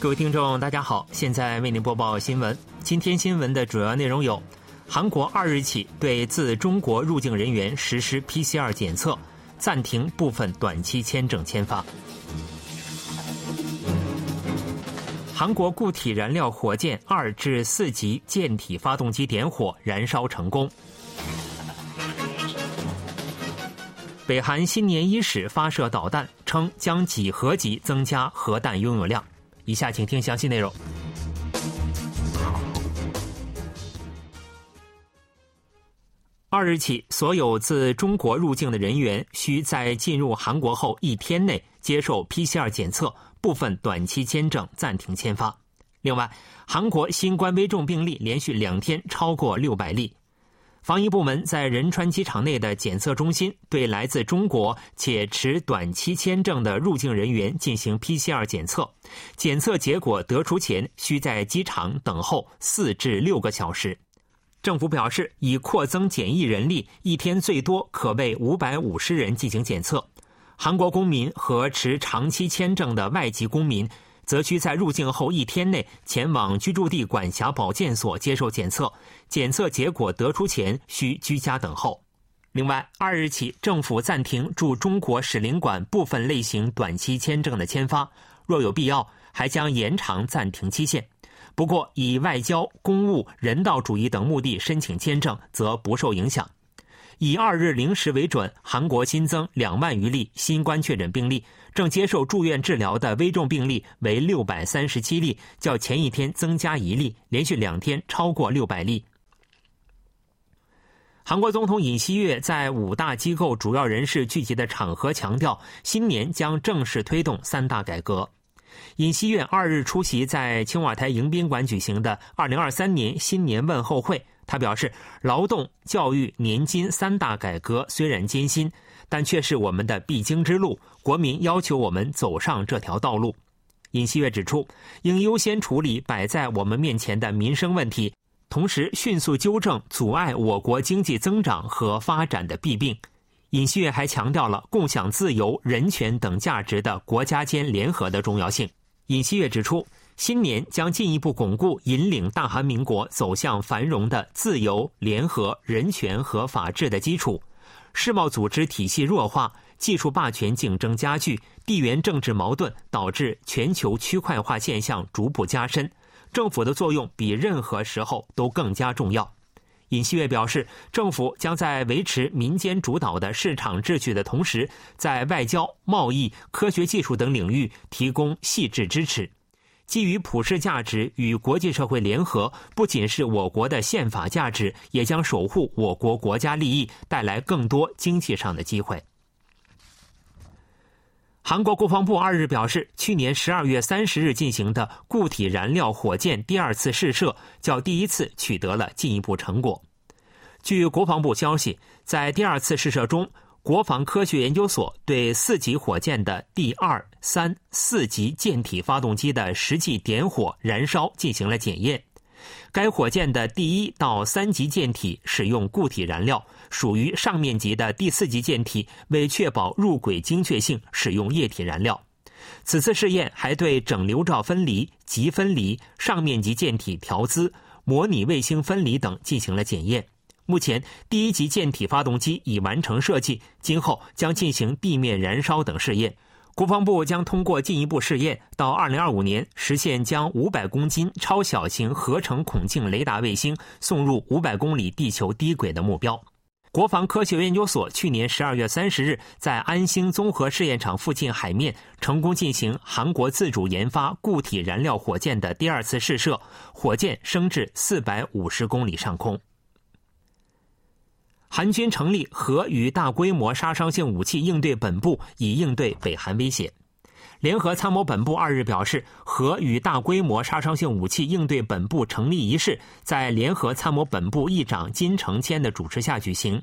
各位听众，大家好，现在为您播报新闻。今天新闻的主要内容有：韩国二日起对自中国入境人员实施 PCR 检测，暂停部分短期签证签发；韩国固体燃料火箭二至四级舰体发动机点火燃烧成功；北韩新年伊始发射导弹，称将几何级增加核弹拥有量。以下请听详细内容。二日起，所有自中国入境的人员需在进入韩国后一天内接受 PCR 检测，部分短期签证暂停签发。另外，韩国新冠危重病例连续两天超过六百例。防疫部门在仁川机场内的检测中心对来自中国且持短期签证的入境人员进行 PCR 检测，检测结果得出前需在机场等候四至六个小时。政府表示，已扩增检疫人力，一天最多可为五百五十人进行检测。韩国公民和持长期签证的外籍公民。则需在入境后一天内前往居住地管辖保健所接受检测，检测结果得出前需居家等候。另外，二日起，政府暂停驻中国使领馆部分类型短期签证的签发，若有必要，还将延长暂停期限。不过，以外交、公务、人道主义等目的申请签证则不受影响。以二日零时为准，韩国新增两万余例新冠确诊病例，正接受住院治疗的危重病例为六百三十七例，较前一天增加一例，连续两天超过六百例。韩国总统尹锡悦在五大机构主要人士聚集的场合强调，新年将正式推动三大改革。尹锡悦二日出席在青瓦台迎宾馆举行的二零二三年新年问候会。他表示，劳动、教育、年金三大改革虽然艰辛，但却是我们的必经之路。国民要求我们走上这条道路。尹锡悦指出，应优先处理摆在我们面前的民生问题，同时迅速纠正阻碍我国经济增长和发展的弊病。尹锡悦还强调了共享自由、人权等价值的国家间联合的重要性。尹锡悦指出。新年将进一步巩固引领大韩民国走向繁荣的自由、联合、人权和法治的基础。世贸组织体系弱化，技术霸权竞争加剧，地缘政治矛盾导致全球区块化现象逐步加深。政府的作用比任何时候都更加重要。尹锡悦表示，政府将在维持民间主导的市场秩序的同时，在外交、贸易、科学技术等领域提供细致支持。基于普世价值与国际社会联合，不仅是我国的宪法价值，也将守护我国国家利益，带来更多经济上的机会。韩国国防部二日表示，去年十二月三十日进行的固体燃料火箭第二次试射，较第一次取得了进一步成果。据国防部消息，在第二次试射中。国防科学研究所对四级火箭的第二、三、四级舰体发动机的实际点火燃烧进行了检验。该火箭的第一到三级舰体使用固体燃料，属于上面级的第四级舰体为确保入轨精确性，使用液体燃料。此次试验还对整流罩分离、极分离、上面级舰体调姿、模拟卫星分离等进行了检验。目前，第一级舰体发动机已完成设计，今后将进行地面燃烧等试验。国防部将通过进一步试验，到2025年实现将500公斤超小型合成孔径雷达卫星送入500公里地球低轨的目标。国防科学研究所去年12月30日在安星综合试验场附近海面成功进行韩国自主研发固体燃料火箭的第二次试射，火箭升至450公里上空。韩军成立核与大规模杀伤性武器应对本部，以应对北韩威胁。联合参谋本部二日表示，核与大规模杀伤性武器应对本部成立仪式在联合参谋本部议长金成谦的主持下举行。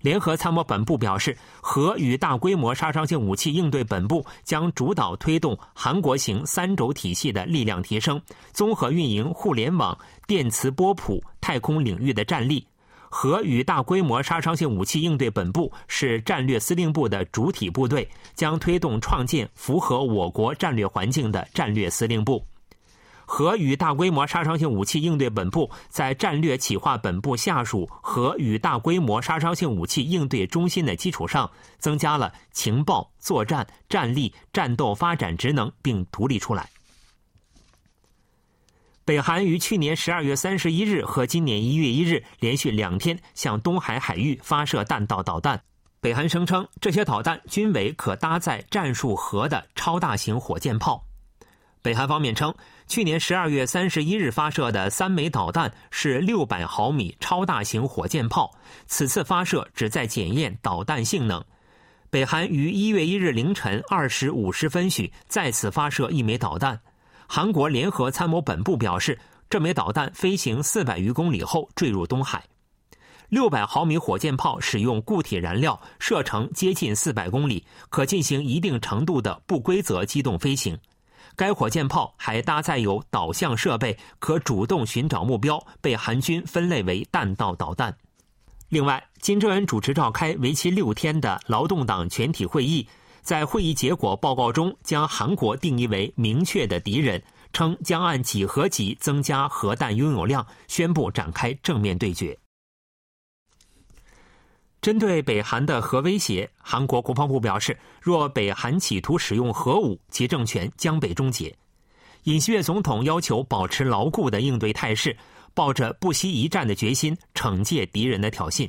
联合参谋本部表示，核与大规模杀伤性武器应对本部将主导推动韩国型三轴体系的力量提升，综合运营互联网、电磁波谱、太空领域的战力。核与大规模杀伤性武器应对本部是战略司令部的主体部队，将推动创建符合我国战略环境的战略司令部。核与大规模杀伤性武器应对本部在战略企划本部下属核与大规模杀伤性武器应对中心的基础上，增加了情报、作战、战力、战斗发展职能，并独立出来。北韩于去年十二月三十一日和今年一月一日连续两天向东海海域发射弹道导弹。北韩声称，这些导弹均为可搭载战术核的超大型火箭炮。北韩方面称，去年十二月三十一日发射的三枚导弹是六百毫米超大型火箭炮，此次发射旨在检验导弹性能。北韩于一月一日凌晨二时五十分许再次发射一枚导弹。韩国联合参谋本部表示，这枚导弹飞行四百余公里后坠入东海。六百毫米火箭炮使用固体燃料，射程接近四百公里，可进行一定程度的不规则机动飞行。该火箭炮还搭载有导向设备，可主动寻找目标，被韩军分类为弹道导弹。另外，金正恩主持召开为期六天的劳动党全体会议。在会议结果报告中，将韩国定义为明确的敌人，称将按几何级增加核弹拥有量，宣布展开正面对决。针对北韩的核威胁，韩国国防部表示，若北韩企图使用核武，其政权将被终结。尹锡悦总统要求保持牢固的应对态势，抱着不惜一战的决心，惩戒敌人的挑衅。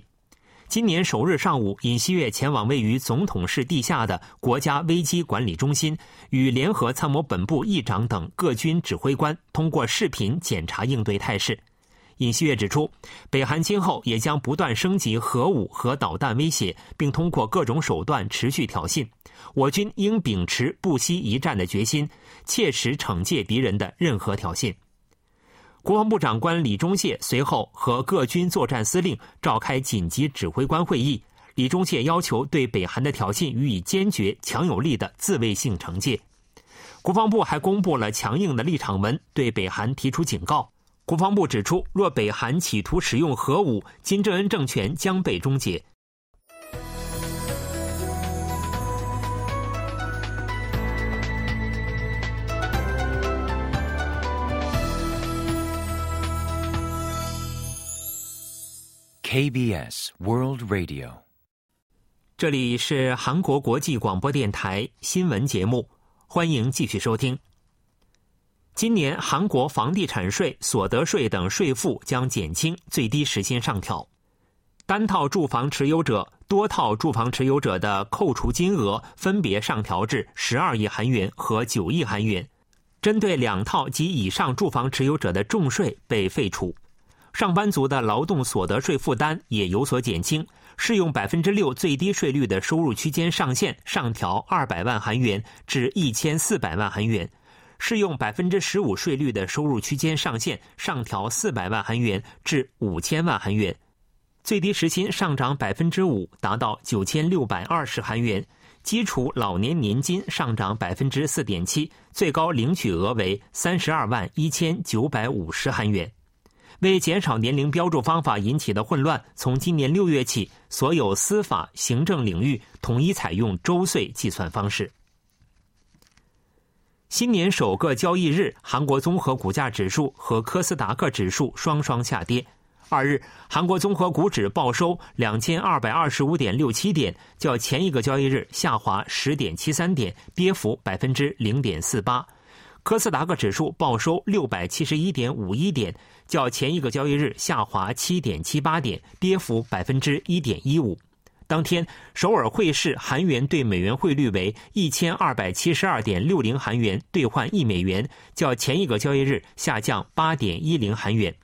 今年首日上午，尹锡悦前往位于总统室地下的国家危机管理中心，与联合参谋本部议长等各军指挥官通过视频检查应对态势。尹锡悦指出，北韩今后也将不断升级核武和导弹威胁，并通过各种手段持续挑衅。我军应秉持不惜一战的决心，切实惩戒敌人的任何挑衅。国防部长官李忠谢随后和各军作战司令召开紧急指挥官会议。李忠谢要求对北韩的挑衅予以坚决、强有力的自卫性惩戒。国防部还公布了强硬的立场文，对北韩提出警告。国防部指出，若北韩企图使用核武，金正恩政权将被终结。KBS World Radio，这里是韩国国际广播电台新闻节目，欢迎继续收听。今年韩国房地产税、所得税等税负将减轻，最低时薪上调。单套住房持有者、多套住房持有者的扣除金额分别上调至十二亿韩元和九亿韩元。针对两套及以上住房持有者的重税被废除。上班族的劳动所得税负担也有所减轻，适用百分之六最低税率的收入区间上限上调二百万韩元至一千四百万韩元，适用百分之十五税率的收入区间上限上调四百万韩元至五千万韩元，最低时薪上涨百分之五，达到九千六百二十韩元，基础老年年金上涨百分之四点七，最高领取额为三十二万一千九百五十韩元。为减少年龄标注方法引起的混乱，从今年六月起，所有司法、行政领域统一采用周岁计算方式。新年首个交易日，韩国综合股价指数和科斯达克指数双双下跌。二日，韩国综合股指报收两千二百二十五点六七点，较前一个交易日下滑十点七三点，跌幅百分之零点四八。科斯达克指数报收六百七十一点五一点，较前一个交易日下滑七点七八点，跌幅百分之一点一五。当天，首尔汇市韩元对美元汇率为一千二百七十二点六零韩元兑换一美元，较前一个交易日下降八点一零韩元。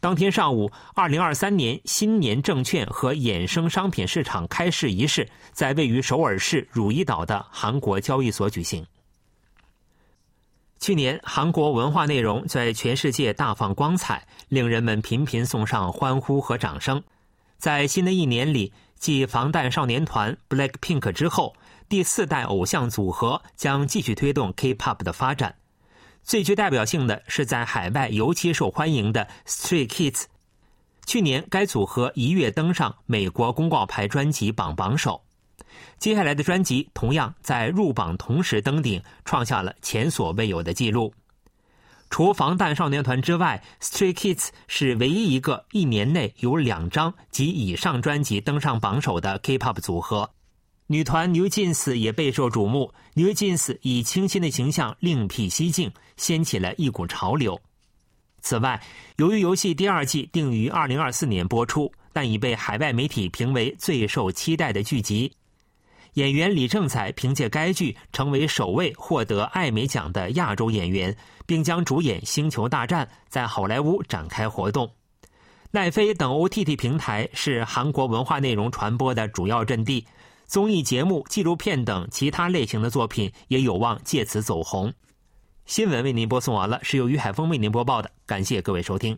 当天上午，二零二三年新年证券和衍生商品市场开市仪式在位于首尔市汝矣岛的韩国交易所举行。去年，韩国文化内容在全世界大放光彩，令人们频频送上欢呼和掌声。在新的一年里，继防弹少年团 BLACKPINK 之后，第四代偶像组合将继续推动 K-pop 的发展。最具代表性的是在海外尤其受欢迎的 Stray Kids。去年，该组合一跃登上美国公告牌专辑榜榜首。接下来的专辑同样在入榜同时登顶，创下了前所未有的记录。除防弹少年团之外，Stray Kids 是唯一一个一年内有两张及以上专辑登上榜首的 K-pop 组合。女团 New Jeans 也备受瞩目，New Jeans 以清新的形象另辟蹊径，掀起了一股潮流。此外，由于游戏第二季定于二零二四年播出，但已被海外媒体评为最受期待的剧集。演员李正宰凭借该剧成为首位获得艾美奖的亚洲演员，并将主演《星球大战》在好莱坞展开活动。奈飞等 OTT 平台是韩国文化内容传播的主要阵地，综艺节目、纪录片等其他类型的作品也有望借此走红。新闻为您播送完了，是由于海峰为您播报的，感谢各位收听。